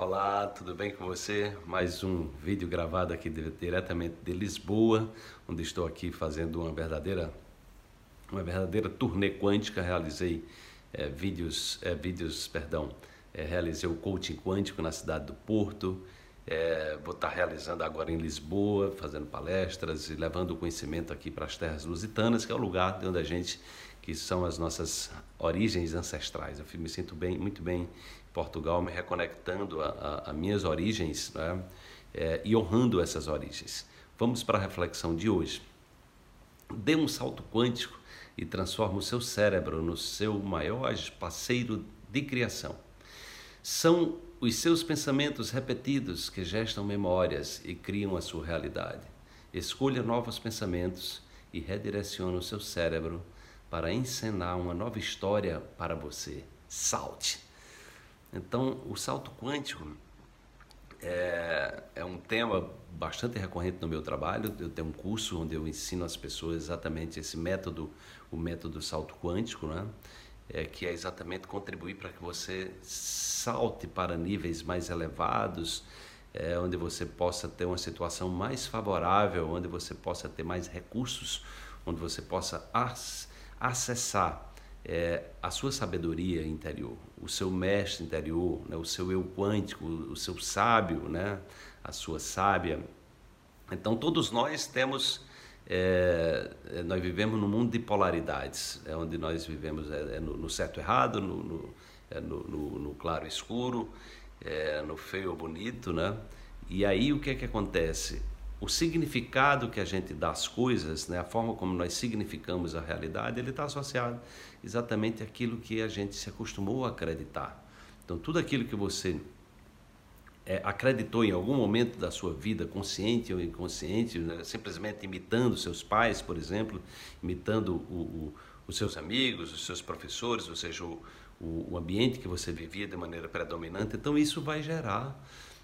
Olá, tudo bem com você? Mais um vídeo gravado aqui diretamente de Lisboa, onde estou aqui fazendo uma verdadeira uma verdadeira turnê quântica. Realizei é, vídeos, é, vídeos, perdão, é, realizei o coaching quântico na cidade do Porto. Vou estar realizando agora em Lisboa, fazendo palestras e levando o conhecimento aqui para as terras lusitanas, que é o lugar de onde a gente que são as nossas origens ancestrais. Eu me sinto bem, muito bem em Portugal, me reconectando a, minhas origens né? é, e honrando essas origens. Vamos para a reflexão de hoje. Dê um salto quântico e transforme o seu cérebro no seu maior parceiro de criação. São os seus pensamentos repetidos que gestam memórias e criam a sua realidade. Escolha novos pensamentos e redirecione o seu cérebro para encenar uma nova história para você. Salte! Então, o salto quântico é, é, um tema bastante recorrente no meu trabalho. Eu tenho um curso onde eu ensino às pessoas exatamente esse método, o método salto quântico, né? É, que é exatamente contribuir para que você salte para níveis mais elevados, é, onde você possa ter uma situação mais favorável, onde você possa ter mais recursos, onde você possa acessar é, a sua sabedoria interior, o seu mestre interior, né, o seu eu quântico, o seu sábio, né, a sua sábia. Então todos nós temos, é, é nós vivemos num mundo de polaridades, é onde nós vivemos é, é no, no, certo errado, no, no, é no, no claro escuro, é, no feio ou bonito, né? E aí o que é que acontece? o significado que a gente dá às coisas, né, a forma como nós significamos a realidade, ele está associado exatamente àquilo que a gente se acostumou a acreditar. Então, tudo aquilo que você é, acreditou em algum momento da sua vida, consciente ou inconsciente, né, simplesmente imitando seus pais, por exemplo, imitando o, o, os seus amigos, os seus professores, ou seja, o, o ambiente que você vivia de maneira predominante, então isso vai gerar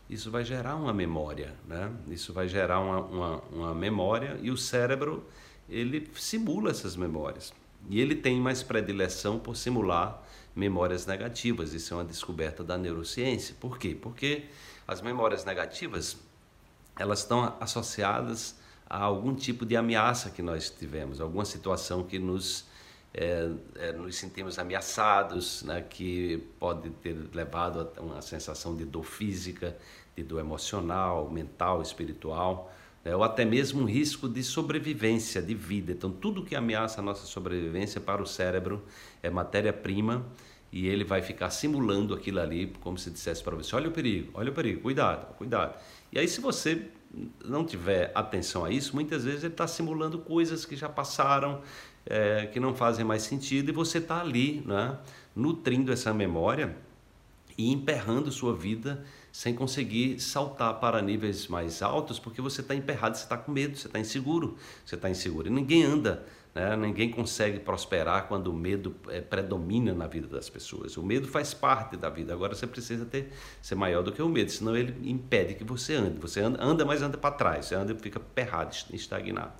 isso vai gerar uma memória, né? Isso vai gerar uma, uma, uma, memória e o cérebro ele simula essas memórias e ele tem mais predileção por simular memórias negativas. Isso é uma descoberta da neurociência. Por quê? Porque as memórias negativas elas estão associadas a algum tipo de ameaça que nós tivemos, alguma situação que nos é, é, nos sentimos ameaçados, né, que pode ter levado a uma sensação de dor física, de dor emocional, mental, espiritual, né, ou até mesmo um risco de sobrevivência, de vida. Então, tudo que ameaça a nossa sobrevivência para o cérebro é matéria-prima e ele vai ficar simulando aquilo ali, como se dissesse para você: olha o perigo, olha o perigo, cuidado, cuidado. E aí, se você não tiver atenção a isso, muitas vezes ele está simulando coisas que já passaram, é, que não fazem mais sentido e você está ali, né, nutrindo essa memória e emperrando sua vida sem conseguir saltar para níveis mais altos porque você está emperrado, você está com medo, você está inseguro, você está inseguro. E ninguém anda, né? ninguém consegue prosperar quando o medo é, predomina na vida das pessoas. O medo faz parte da vida, agora você precisa ter, ser maior do que o medo, senão ele impede que você ande. Você anda, anda mas anda para trás, você anda e fica perrado, estagnado.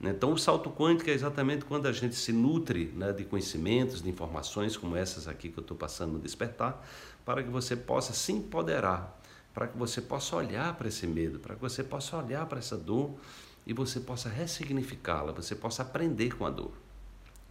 Né? Então, o salto quântico é exatamente quando a gente se nutre né, de conhecimentos, de informações como essas aqui que eu estou passando no despertar, para que você possa se empoderar, para que você possa olhar para esse medo, para que você possa olhar para essa dor e você possa ressignificá-la, você possa aprender com a dor.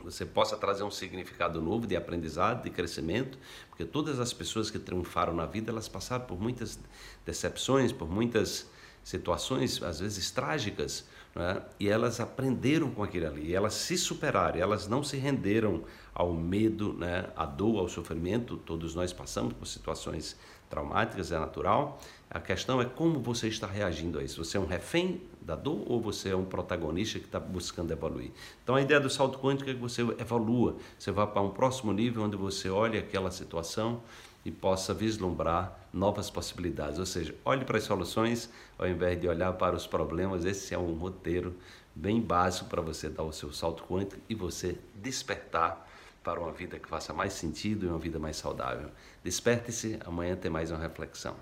Você possa trazer um significado novo de aprendizado, de crescimento, porque todas as pessoas que triunfaram na vida, elas passaram por muitas decepções, por muitas situações, às vezes trágicas, né? e elas aprenderam com aquilo ali, elas se superaram, elas não se renderam ao medo, né? à dor, ao sofrimento. Todos nós passamos por situações traumáticas, é natural. A questão é como você está reagindo a isso. Você é um refém da dor ou você é um protagonista que está buscando evoluir? Então a ideia do salto quântico é que você evolua, você vá para um próximo nível onde você olha aquela situação e possa vislumbrar novas possibilidades. Ou seja, olhe para as soluções ao invés de olhar para os problemas. Esse é um roteiro bem básico para você dar o seu salto quântico e você despertar para uma vida que faça mais sentido e uma vida mais saudável. Desperte-se, amanhã tem mais uma reflexão.